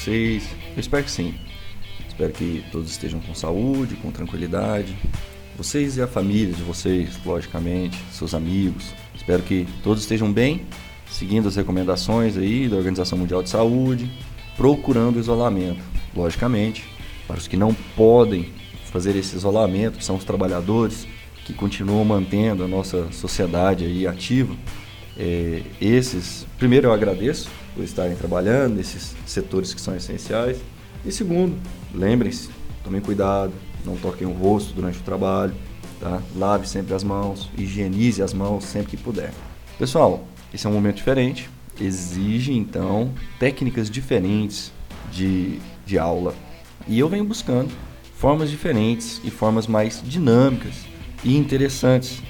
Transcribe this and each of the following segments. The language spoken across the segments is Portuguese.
vocês? Eu espero que sim. Espero que todos estejam com saúde, com tranquilidade. Vocês e a família de vocês, logicamente, seus amigos. Espero que todos estejam bem, seguindo as recomendações aí da Organização Mundial de Saúde, procurando isolamento. Logicamente, para os que não podem fazer esse isolamento, que são os trabalhadores que continuam mantendo a nossa sociedade aí ativa, é, esses, primeiro eu agradeço por estarem trabalhando nesses setores que são essenciais. E segundo, lembrem-se, tomem cuidado, não toquem o rosto durante o trabalho, tá? Lave sempre as mãos, higienize as mãos sempre que puder. Pessoal, esse é um momento diferente, exige então técnicas diferentes de, de aula. E eu venho buscando formas diferentes e formas mais dinâmicas e interessantes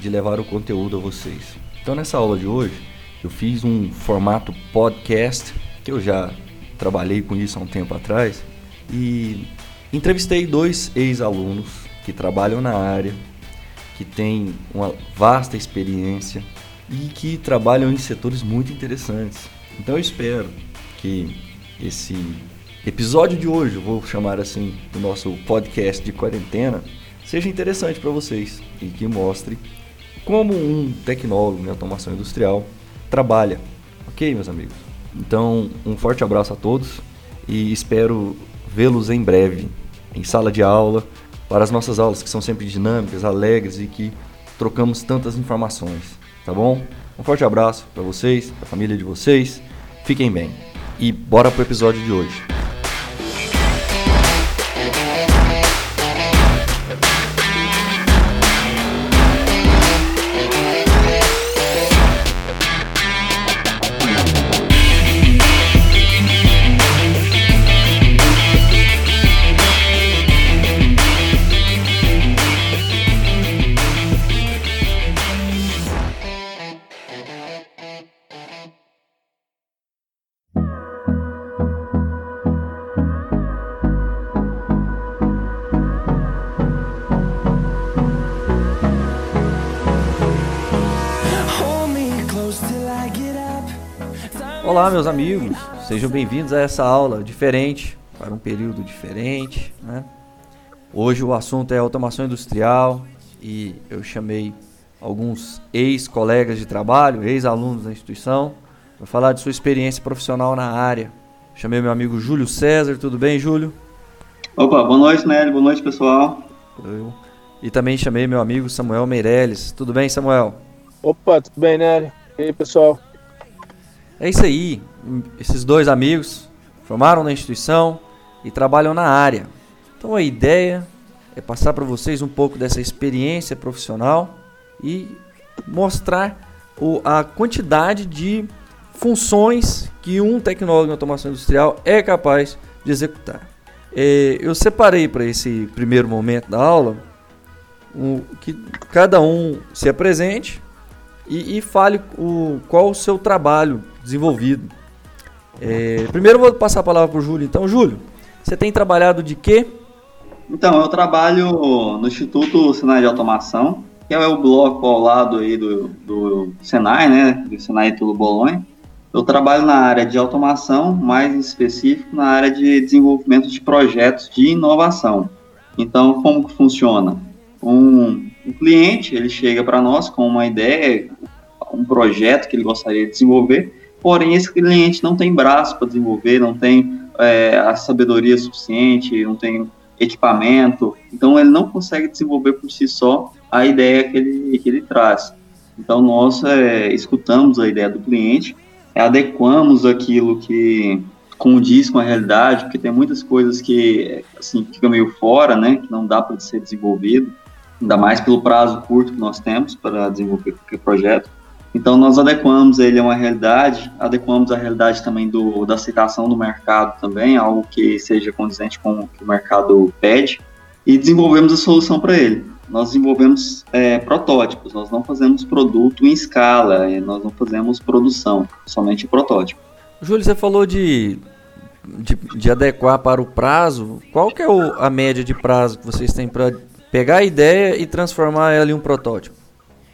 de levar o conteúdo a vocês. Então nessa aula de hoje, eu fiz um formato podcast, que eu já trabalhei com isso há um tempo atrás, e entrevistei dois ex-alunos que trabalham na área, que têm uma vasta experiência e que trabalham em setores muito interessantes. Então eu espero que esse episódio de hoje, vou chamar assim, do nosso podcast de quarentena, seja interessante para vocês e que mostre como um tecnólogo em automação industrial trabalha. Ok, meus amigos? Então, um forte abraço a todos e espero vê-los em breve em sala de aula para as nossas aulas que são sempre dinâmicas, alegres e que trocamos tantas informações, tá bom? Um forte abraço para vocês, para a família de vocês. Fiquem bem. E bora pro episódio de hoje. Olá, meus amigos, sejam bem-vindos a essa aula diferente, para um período diferente. Né? Hoje o assunto é automação industrial e eu chamei alguns ex-colegas de trabalho, ex-alunos da instituição, para falar de sua experiência profissional na área. Chamei meu amigo Júlio César, tudo bem, Júlio? Opa, boa noite, Nélio, boa noite, pessoal. Eu. E também chamei meu amigo Samuel Meirelles, tudo bem, Samuel? Opa, tudo bem, Nélio? E aí, pessoal? É isso aí. Esses dois amigos formaram na instituição e trabalham na área. Então a ideia é passar para vocês um pouco dessa experiência profissional e mostrar o, a quantidade de funções que um tecnólogo em automação industrial é capaz de executar. É, eu separei para esse primeiro momento da aula que cada um se apresente e, e fale o, qual o seu trabalho desenvolvido. É, primeiro vou passar a palavra para o Júlio. Então, Júlio, você tem trabalhado de quê? Então, eu trabalho no Instituto Senai de Automação, que é o bloco ao lado aí do, do Senai, né, do Senai Tulo Bolonha. Eu trabalho na área de automação, mais em específico na área de desenvolvimento de projetos de inovação. Então, como que funciona? Um, um cliente, ele chega para nós com uma ideia, um projeto que ele gostaria de desenvolver, porém esse cliente não tem braço para desenvolver, não tem é, a sabedoria suficiente, não tem equipamento, então ele não consegue desenvolver por si só a ideia que ele, que ele traz. Então nós é, escutamos a ideia do cliente, adequamos aquilo que condiz com a realidade, porque tem muitas coisas que assim fica meio fora, né, que não dá para ser desenvolvido, ainda mais pelo prazo curto que nós temos para desenvolver qualquer projeto. Então, nós adequamos ele a uma realidade, adequamos a realidade também do, da aceitação do mercado também, algo que seja condizente com o que o mercado pede, e desenvolvemos a solução para ele. Nós desenvolvemos é, protótipos, nós não fazemos produto em escala, nós não fazemos produção, somente protótipo. Júlio, você falou de, de, de adequar para o prazo. Qual que é o, a média de prazo que vocês têm para pegar a ideia e transformar ela em um protótipo?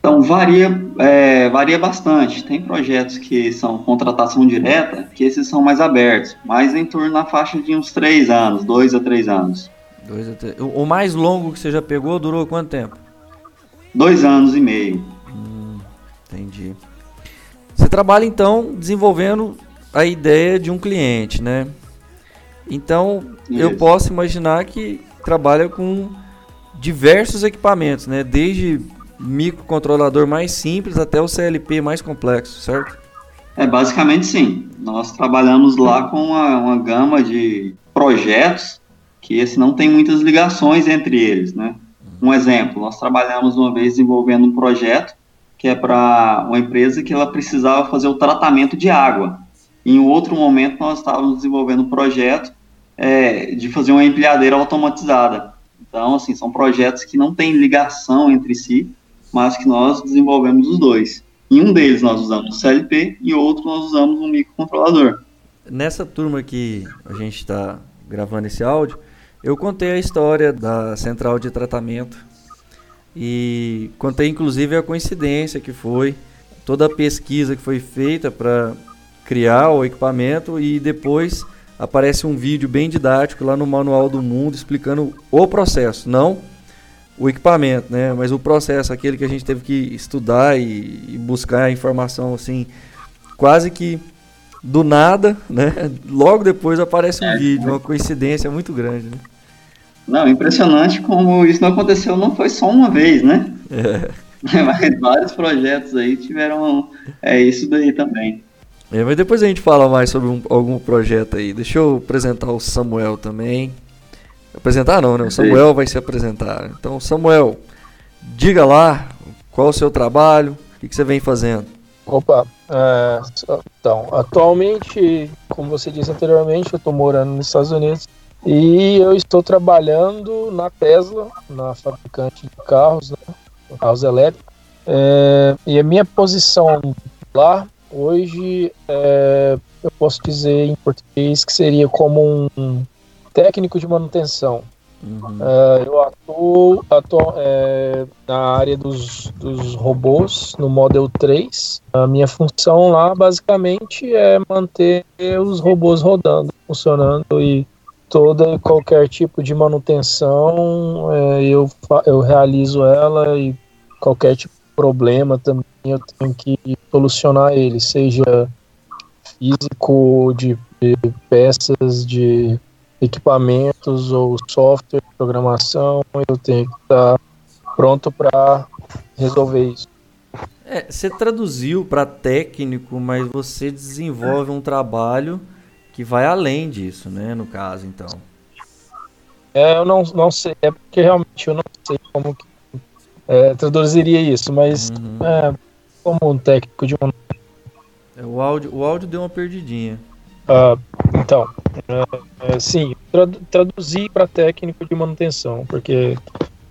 Então, varia, é, varia bastante. Tem projetos que são contratação direta, que esses são mais abertos, mas em torno na faixa de uns três anos, dois a três anos. Dois a três. O mais longo que você já pegou durou quanto tempo? Dois anos e meio. Hum, entendi. Você trabalha então desenvolvendo a ideia de um cliente, né? Então Isso. eu posso imaginar que trabalha com diversos equipamentos, né? Desde microcontrolador mais simples até o CLP mais complexo, certo? É, basicamente sim. Nós trabalhamos lá com uma, uma gama de projetos que esse não tem muitas ligações entre eles, né? Um exemplo, nós trabalhamos uma vez desenvolvendo um projeto que é para uma empresa que ela precisava fazer o tratamento de água. Em outro momento, nós estávamos desenvolvendo um projeto é, de fazer uma empilhadeira automatizada. Então, assim, são projetos que não têm ligação entre si, mas que nós desenvolvemos os dois. Em um deles nós usamos o CLP e outro nós usamos um microcontrolador. Nessa turma que a gente está gravando esse áudio, eu contei a história da central de tratamento e contei inclusive a coincidência que foi toda a pesquisa que foi feita para criar o equipamento e depois aparece um vídeo bem didático lá no Manual do Mundo explicando o processo, não o equipamento, né? Mas o processo, aquele que a gente teve que estudar e, e buscar a informação assim, quase que do nada, né? Logo depois aparece um é, vídeo, uma coincidência muito grande, né? Não, impressionante como isso não aconteceu, não foi só uma vez, né? É. Mas vários projetos aí tiveram é, isso daí também. É, mas depois a gente fala mais sobre um, algum projeto aí. Deixa eu apresentar o Samuel também. Apresentar não, né? O Samuel vai se apresentar. Então, Samuel, diga lá qual é o seu trabalho, o que, que você vem fazendo. Opa, é, então, atualmente, como você disse anteriormente, eu estou morando nos Estados Unidos e eu estou trabalhando na Tesla, na fabricante de carros, né, carros elétricos. É, e a minha posição lá hoje, é, eu posso dizer em português que seria como um técnico de manutenção. Uhum. Uh, eu atuo, atuo é, na área dos, dos robôs, no Model 3. A minha função lá, basicamente, é manter os robôs rodando, funcionando e toda qualquer tipo de manutenção é, eu, eu realizo ela e qualquer tipo de problema também eu tenho que solucionar ele, seja físico, de, de peças, de equipamentos ou software, programação, eu tenho que estar pronto para resolver isso. É, você traduziu para técnico, mas você desenvolve um trabalho que vai além disso, né? No caso, então. É, eu não, não sei, é porque realmente eu não sei como que é, traduziria isso, mas uhum. é, como um técnico de uma. É, o, áudio, o áudio deu uma perdidinha. Uh, então, uh, sim, trad traduzir para técnico de manutenção, porque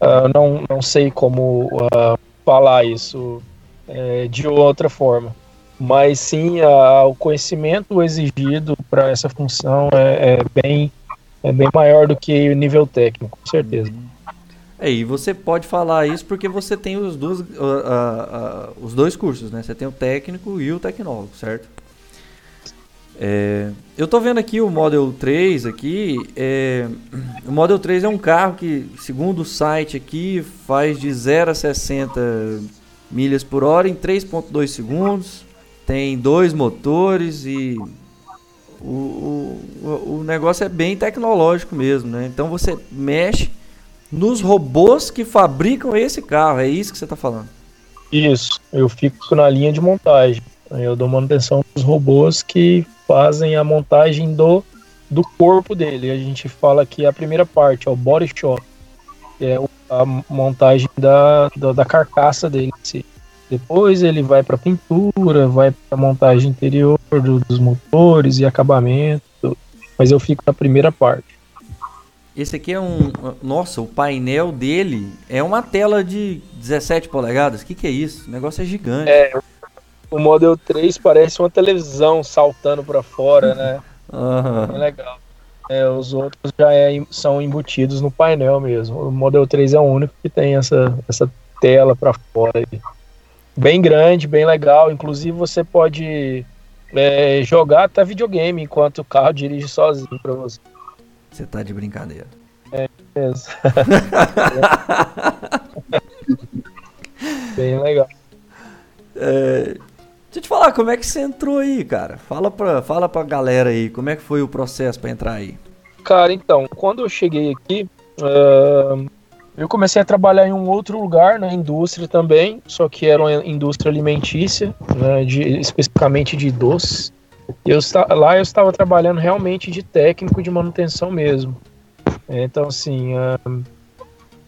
uh, não, não sei como falar isso eh, de outra forma. Mas sim, o conhecimento exigido para essa função é, é, bem, é bem maior do que o nível técnico, com certeza. Uhum. É, e você pode falar isso porque você tem os uh, uh, uh, os dois cursos, né? Você tem o técnico e o tecnólogo, certo? É, eu tô vendo aqui o Model 3 aqui. É, o Model 3 é um carro que, segundo o site aqui, faz de 0 a 60 milhas por hora em 3.2 segundos. Tem dois motores e o, o, o negócio é bem tecnológico mesmo, né? Então você mexe nos robôs que fabricam esse carro. É isso que você está falando? Isso. Eu fico na linha de montagem. Eu dou manutenção dos robôs que fazem a montagem do, do corpo dele. A gente fala que a primeira parte é o body shop, que é a montagem da, da, da carcaça dele. Depois ele vai para pintura, vai para montagem interior do, dos motores e acabamento. Mas eu fico na primeira parte. Esse aqui é um. Nossa, o painel dele é uma tela de 17 polegadas. O que, que é isso? O negócio é gigante. É, o Model 3 parece uma televisão saltando para fora, né? Uhum. É legal. É, os outros já é, são embutidos no painel mesmo. O Model 3 é o único que tem essa, essa tela para fora. Aí. bem grande, bem legal. Inclusive você pode é, jogar até videogame enquanto o carro dirige sozinho para você. Você tá de brincadeira. É mesmo. bem legal. É, deixa eu te falar, como é que você entrou aí, cara? Fala pra, fala pra galera aí, como é que foi o processo para entrar aí? Cara, então, quando eu cheguei aqui, uh, eu comecei a trabalhar em um outro lugar, na indústria também, só que era uma indústria alimentícia, né, de, especificamente de doces. Eu, lá eu estava trabalhando realmente de técnico de manutenção mesmo. Então, assim, uh,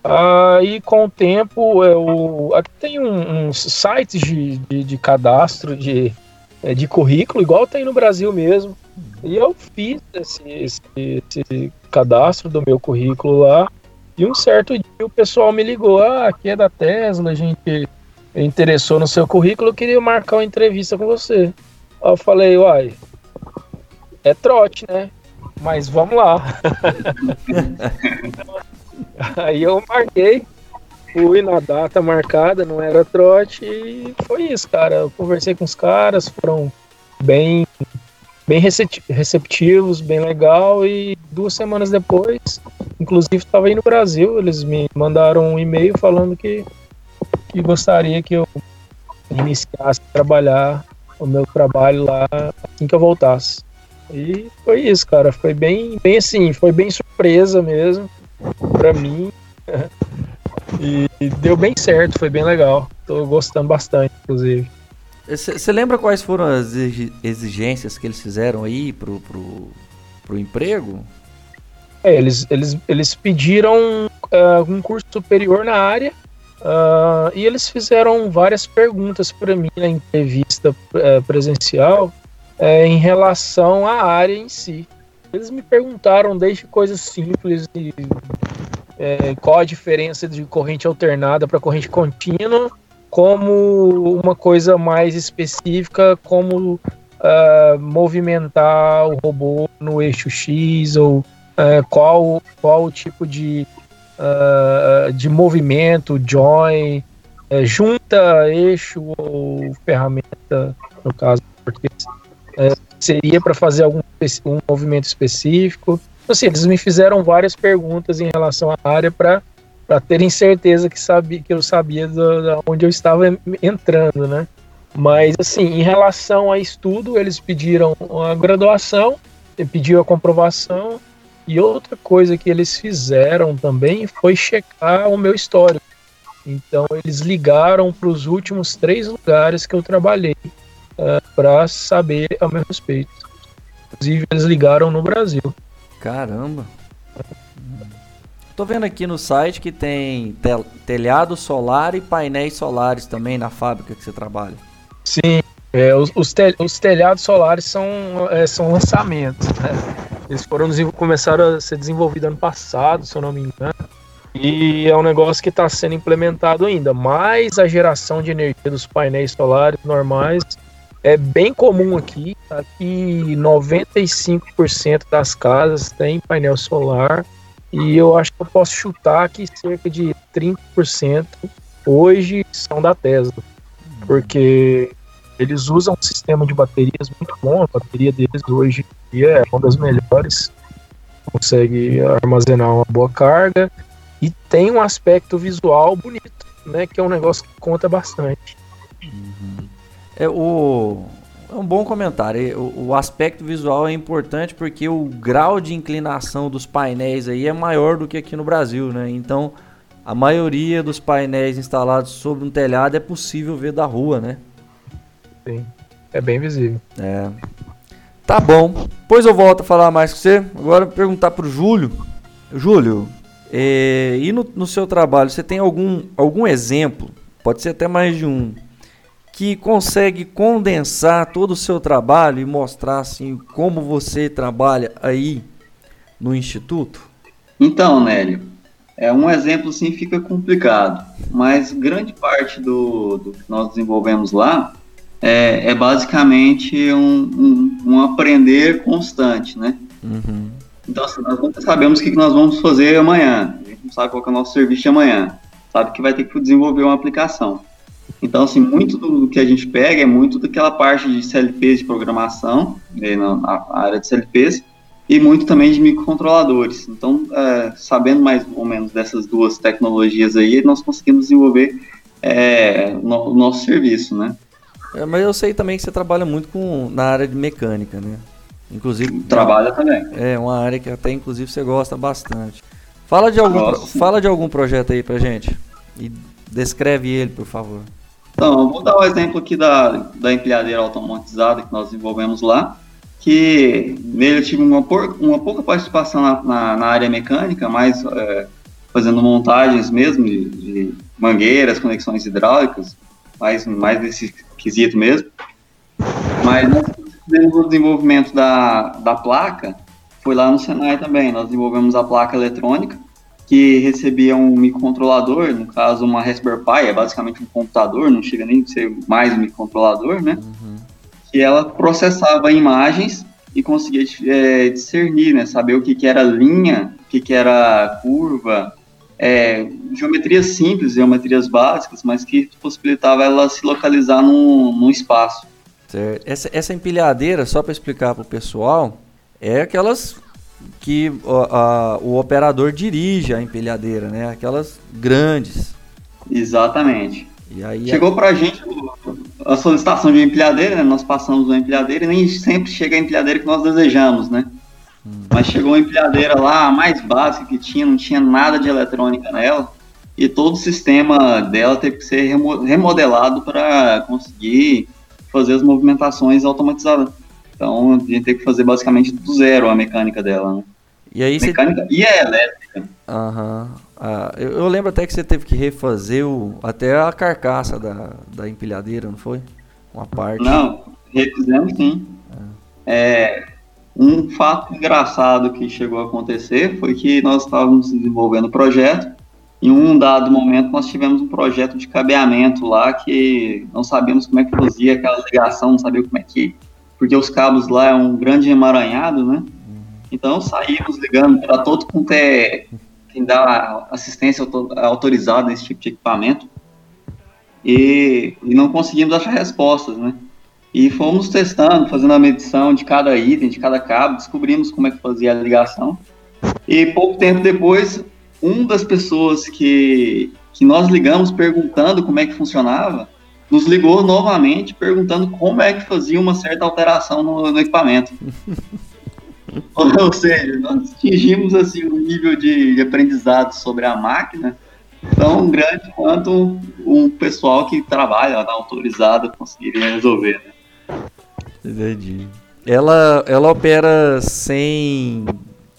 aí com o tempo, eu, aqui tem um, uns sites de, de, de cadastro de, é, de currículo, igual tem no Brasil mesmo. E eu fiz esse, esse, esse cadastro do meu currículo lá. E um certo dia o pessoal me ligou: Ah, aqui é da Tesla, a gente interessou no seu currículo, eu queria marcar uma entrevista com você. Aí eu falei: Uai, é trote, né? Mas vamos lá. Aí eu marquei, fui na data marcada, não era trote, e foi isso, cara. Eu conversei com os caras, foram bem bem receptivos, bem legal. E duas semanas depois, inclusive estava aí no Brasil, eles me mandaram um e-mail falando que, que gostaria que eu iniciasse a trabalhar o meu trabalho lá assim que eu voltasse. E foi isso, cara. Foi bem, bem assim, foi bem surpresa mesmo para mim. e deu bem certo, foi bem legal. Tô gostando bastante, inclusive. Você lembra quais foram as exigências que eles fizeram aí pro, pro, pro emprego? É, eles, eles, eles pediram uh, um curso superior na área uh, e eles fizeram várias perguntas para mim na entrevista uh, presencial em relação à área em si. Eles me perguntaram desde coisas simples de qual a diferença de corrente alternada para corrente contínua como uma coisa mais específica, como uh, movimentar o robô no eixo X ou uh, qual, qual o tipo de, uh, de movimento, join, junta eixo ou ferramenta, no caso português, seria para fazer algum um movimento específico. Então, assim, eles me fizeram várias perguntas em relação à área para terem certeza que sabia que eu sabia do, de onde eu estava entrando, né? Mas assim, em relação a estudo, eles pediram a graduação, pediu a comprovação e outra coisa que eles fizeram também foi checar o meu histórico. Então eles ligaram para os últimos três lugares que eu trabalhei uh, eh, para saber a meu respeito. Inclusive eles ligaram no Brasil. Caramba. Tô vendo aqui no site que tem tel telhado solar e painéis solares também na fábrica que você trabalha. Sim, é, os, os, tel os, telhados solares são, é, são lançamentos. Né? Eles foram começaram a ser desenvolvidos ano passado, se eu não me engano. E é um negócio que está sendo implementado ainda. Mas a geração de energia dos painéis solares normais é bem comum aqui. Aqui 95% das casas tem painel solar. E eu acho que eu posso chutar que cerca de 30% hoje são da Tesla. Porque eles usam um sistema de baterias muito bom, a bateria deles hoje é uma das melhores, consegue armazenar uma boa carga e tem um aspecto visual bonito, né, que é um negócio que conta bastante. É o é um bom comentário. O, o, aspecto visual é importante porque o grau de inclinação dos painéis aí é maior do que aqui no Brasil, né? Então, a maioria dos painéis instalados sobre um telhado é possível ver da rua, né? Sim, é bem visível. É. Tá bom. Depois eu volto a falar mais com você. Agora perguntar pro Júlio. Júlio, é, e no, no seu trabalho, você tem algum, algum exemplo? Pode ser até mais de um que consegue condensar todo o seu trabalho e mostrar assim como você trabalha aí no instituto? Então, Nélio, é um exemplo sim fica complicado, mas grande parte do, do que nós desenvolvemos lá é, é basicamente um, um, um, aprender constante, né? Uhum. Então, assim, nós nunca sabemos o que nós vamos fazer amanhã. A gente não sabe qual é o nosso serviço de amanhã. Sabe que vai ter que desenvolver uma aplicação. Então, assim, muito do que a gente pega é muito daquela parte de CLPs de programação, né, na área de CLPs, e muito também de microcontroladores. Então, é, sabendo mais ou menos dessas duas tecnologias aí, nós conseguimos desenvolver é, no, o nosso serviço, né? É, mas eu sei também que você trabalha muito com, na área de mecânica, né? Inclusive. Trabalha também. É, uma área que até inclusive você gosta bastante. Fala de algum, fala de algum projeto aí pra gente. E descreve ele, por favor. Então, eu vou dar o um exemplo aqui da, da empilhadeira automatizada que nós desenvolvemos lá que nele eu tive uma, por, uma pouca participação na, na, na área mecânica, mais é, fazendo montagens mesmo de, de, mangueiras, conexões hidráulicas, mais, mais nesse quesito mesmo. Mas nós fizemos o desenvolvimento da, da placa, foi lá no Senai também, nós desenvolvemos a placa eletrônica, que recebia um microcontrolador, no caso uma Raspberry Pi, é basicamente um computador, não chega nem a ser mais um microcontrolador, né? Uhum que ela processava imagens e conseguia é, discernir, né, saber o que, que era linha, o que, que era curva, é, geometrias simples, geometrias básicas, mas que possibilitava ela se localizar num, num espaço. Certo. Essa, essa empilhadeira, só para explicar para o pessoal, é aquelas que a, o operador dirige a empilhadeira, né? Aquelas grandes. Exatamente. E aí, Chegou para a gente a solicitação de empilhadeira, né? Nós passamos uma empilhadeira e nem sempre chega a empilhadeira que nós desejamos, né? Hum. Mas chegou uma empilhadeira lá, a mais básica que tinha, não tinha nada de eletrônica nela, e todo o sistema dela teve que ser remodelado para conseguir fazer as movimentações automatizadas. Então a gente teve que fazer basicamente do zero a mecânica dela, né? E aí mecânica você... e é elétrica. Aham. Ah, eu, eu, lembro até que você teve que refazer o, até a carcaça da, da empilhadeira, não foi? Uma parte. Não, refizemos sim. É. é. um fato engraçado que chegou a acontecer foi que nós estávamos desenvolvendo o projeto. Em um dado momento, nós tivemos um projeto de cabeamento lá que não sabíamos como é que fazia aquela ligação, não sabia como é que. Porque os cabos lá é um grande emaranhado, né? Então saímos ligando para todo quanto é quem dá assistência autorizada nesse tipo de equipamento e, e não conseguimos achar respostas, né? E fomos testando, fazendo a medição de cada item, de cada cabo, descobrimos como é que fazia a ligação. E pouco tempo depois, uma das pessoas que, que nós ligamos perguntando como é que funcionava, nos ligou novamente perguntando como é que fazia uma certa alteração no, no equipamento. Ou seja, nós atingimos assim, um nível de aprendizado sobre a máquina tão grande quanto um pessoal que trabalha na autorizada conseguiria resolver. Né? Entendi. Ela, ela opera sem.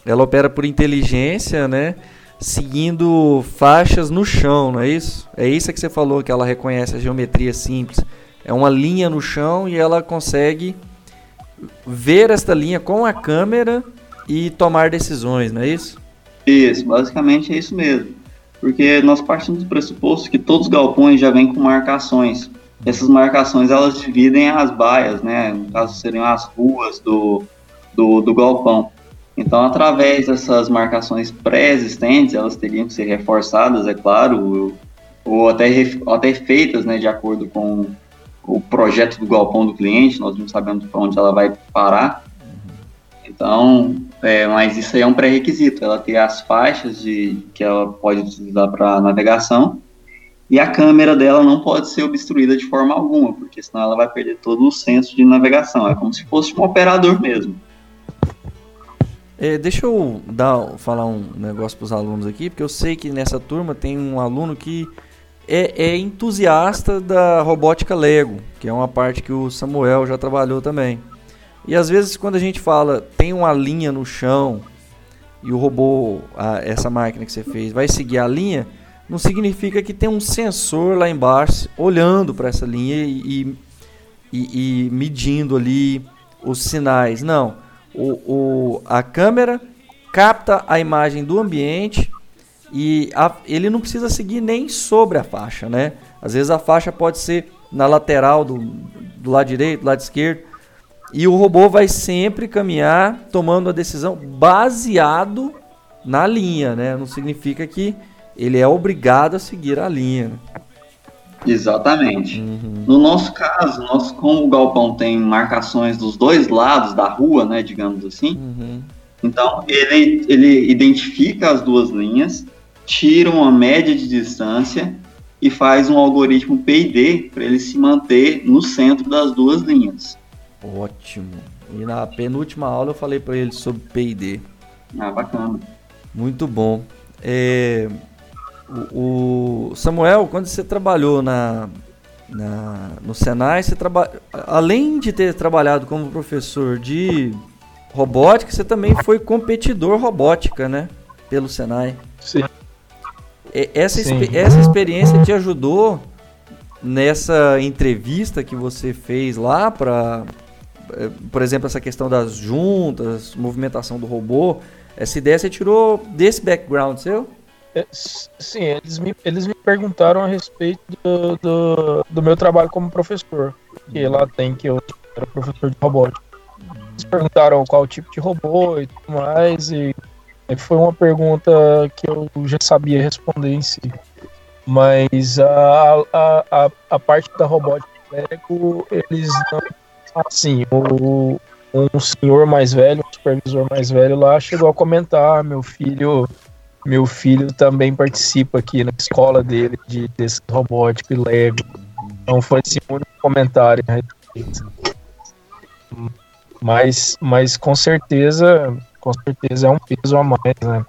Ela opera por inteligência, né? Seguindo faixas no chão, não é isso? É isso que você falou, que ela reconhece a geometria simples. É uma linha no chão e ela consegue ver esta linha com a câmera e tomar decisões, não é isso? Isso, basicamente é isso mesmo. Porque nós partimos do pressuposto que todos os galpões já vêm com marcações. Essas marcações elas dividem as baias, né? No caso seriam as ruas do, do, do galpão. Então, através dessas marcações pré-existentes, elas teriam que ser reforçadas, é claro, ou até, até feitas né, de acordo com o projeto do galpão do cliente, nós não sabemos para onde ela vai parar. Então, é, mas isso aí é um pré-requisito, ela ter as faixas de, que ela pode utilizar para navegação e a câmera dela não pode ser obstruída de forma alguma, porque senão ela vai perder todo o senso de navegação. É como se fosse um operador mesmo. É, deixa eu dar, falar um negócio para os alunos aqui, porque eu sei que nessa turma tem um aluno que é, é, entusiasta da robótica Lego, que é uma parte que o Samuel já trabalhou também. E às vezes quando a gente fala tem uma linha no chão e o robô, a, essa máquina que você fez, vai seguir a linha, não significa que tem um sensor lá embaixo olhando para essa linha e, e, e, medindo ali os sinais. Não. O, o, a câmera capta a imagem do ambiente e a, ele não precisa seguir nem sobre a faixa, né? Às vezes a faixa pode ser na lateral do, do lado direito, do lado esquerdo, e o robô vai sempre caminhar tomando a decisão baseado na linha, né? Não significa que ele é obrigado a seguir a linha. Né? Exatamente. Uhum. No nosso caso, nós, como o galpão tem marcações dos dois lados da rua, né, digamos assim, uhum. então ele, ele identifica as duas linhas, tira uma média de distância e faz um algoritmo PID para ele se manter no centro das duas linhas. Ótimo. E na penúltima aula eu falei para ele sobre PID. Ah, bacana. Muito bom. É, o, Samuel, quando você trabalhou na, na, no Senai, você traba, além de ter trabalhado como professor de robótica, você também foi competidor robótica, né? Pelo Senai. Sim. Essa, Sim. essa experiência te ajudou nessa entrevista que você fez lá para, eh, por exemplo, essa questão das juntas, movimentação do robô. Essa ideia você tirou desse background seu? É, sim, eles me, eles me perguntaram a respeito do, do, do meu trabalho como professor. Que lá tem que eu era professor de robótica. Eles perguntaram qual tipo de robô e tudo mais. E foi uma pergunta que eu já sabia responder em si. Mas a, a, a, a parte da robótica Lego, eles não. Assim, o, um senhor mais velho, um supervisor mais velho lá, chegou a comentar: ah, meu filho meu filho também participa aqui na escola dele de, desse robótico e Lego. Então foi esse único comentário a respeito. Mas, mas com certeza, com certeza é um peso a mais, né?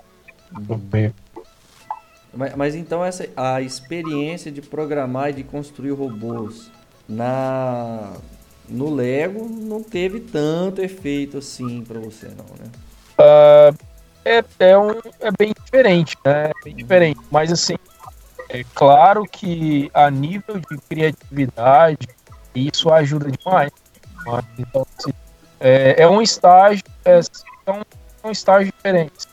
Mas, mas, então essa a experiência de programar e de construir robôs na no Lego não teve tanto efeito assim para você não, né? Uh, é, é, um, é bem diferente, né? É bem diferente. Mas assim, é claro que a nível de criatividade, isso ajuda demais. Então, assim, é, é, um estágio, é, um, é um estágio diferente.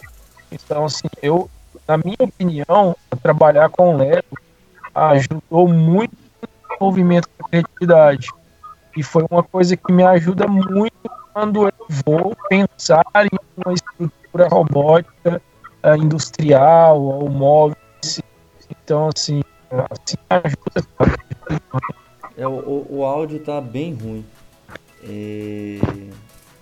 Então, assim, eu, na minha opinião, trabalhar com Lego ajudou muito no movimento da criatividade. E foi uma coisa que me ajuda muito quando eu vou pensar em uma estrutura robótica uh, industrial ou móvel. Então, assim, assim ajuda. É, o, o áudio está bem ruim. É...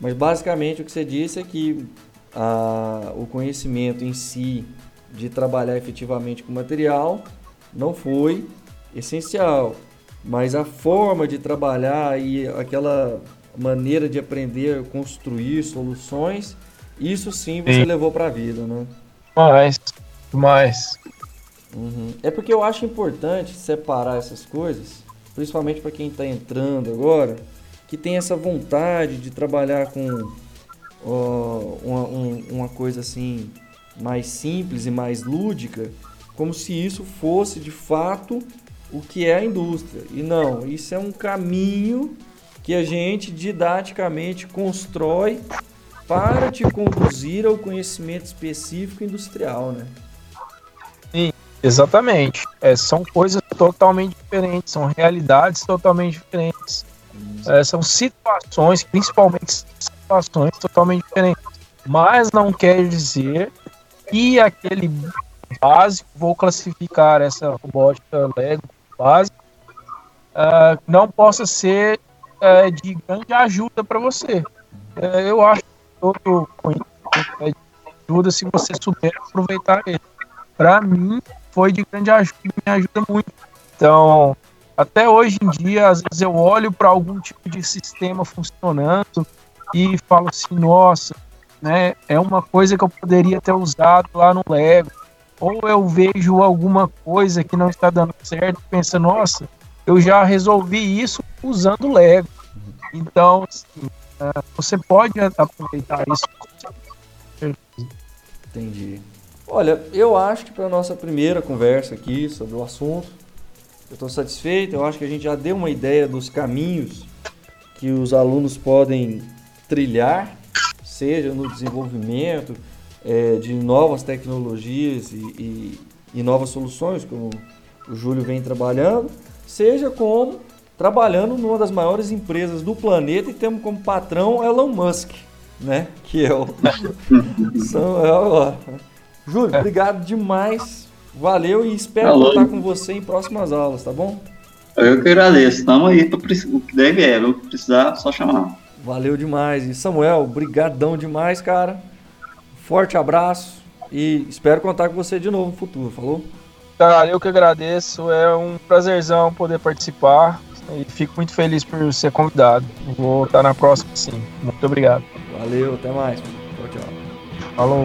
Mas basicamente o que você disse é que a, o conhecimento em si de trabalhar efetivamente com material não foi essencial, mas a forma de trabalhar e aquela maneira de aprender a construir soluções isso sim você sim. levou pra vida, né? Mais, mais. Uhum. É porque eu acho importante separar essas coisas, principalmente para quem está entrando agora, que tem essa vontade de trabalhar com uma, um, uma coisa assim mais simples e mais lúdica, como se isso fosse de fato o que é a indústria. E não, isso é um caminho que a gente didaticamente constrói para te conduzir ao conhecimento específico industrial, né? Sim, exatamente. É, são coisas totalmente diferentes, são realidades totalmente diferentes. É, são situações, principalmente situações totalmente diferentes. Mas não quer dizer que aquele básico, vou classificar essa robótica Lego básica, uh, não possa ser uh, de grande ajuda para você. Uh, eu acho todo conhecimento ajuda se você souber aproveitar ele. Para mim, foi de grande ajuda, me ajuda muito. Então, até hoje em dia, às vezes eu olho para algum tipo de sistema funcionando e falo assim, nossa, né, é uma coisa que eu poderia ter usado lá no Lego. Ou eu vejo alguma coisa que não está dando certo, pensa, nossa, eu já resolvi isso usando Lego. Então, assim, Uh, você pode aproveitar isso. Entendi. Olha, eu acho que para nossa primeira conversa aqui sobre o assunto, eu estou satisfeito. Eu acho que a gente já deu uma ideia dos caminhos que os alunos podem trilhar, seja no desenvolvimento é, de novas tecnologias e, e, e novas soluções, como o Júlio vem trabalhando, seja como trabalhando numa das maiores empresas do planeta e temos como patrão Elon Musk, né? Que é o Samuel. Júlio, é. obrigado demais. Valeu e espero Alô. contar com você em próximas aulas, tá bom? Eu que agradeço. Estamos aí para o que deve é. O que precisar, só chamar. Valeu demais. E Samuel, brigadão demais, cara. Forte abraço e espero contar com você de novo no futuro, falou? Cara, eu que agradeço. É um prazerzão poder participar e fico muito feliz por ser convidado. Vou estar na próxima, sim. Muito obrigado. Valeu, até mais. Tchau, tchau. Falou.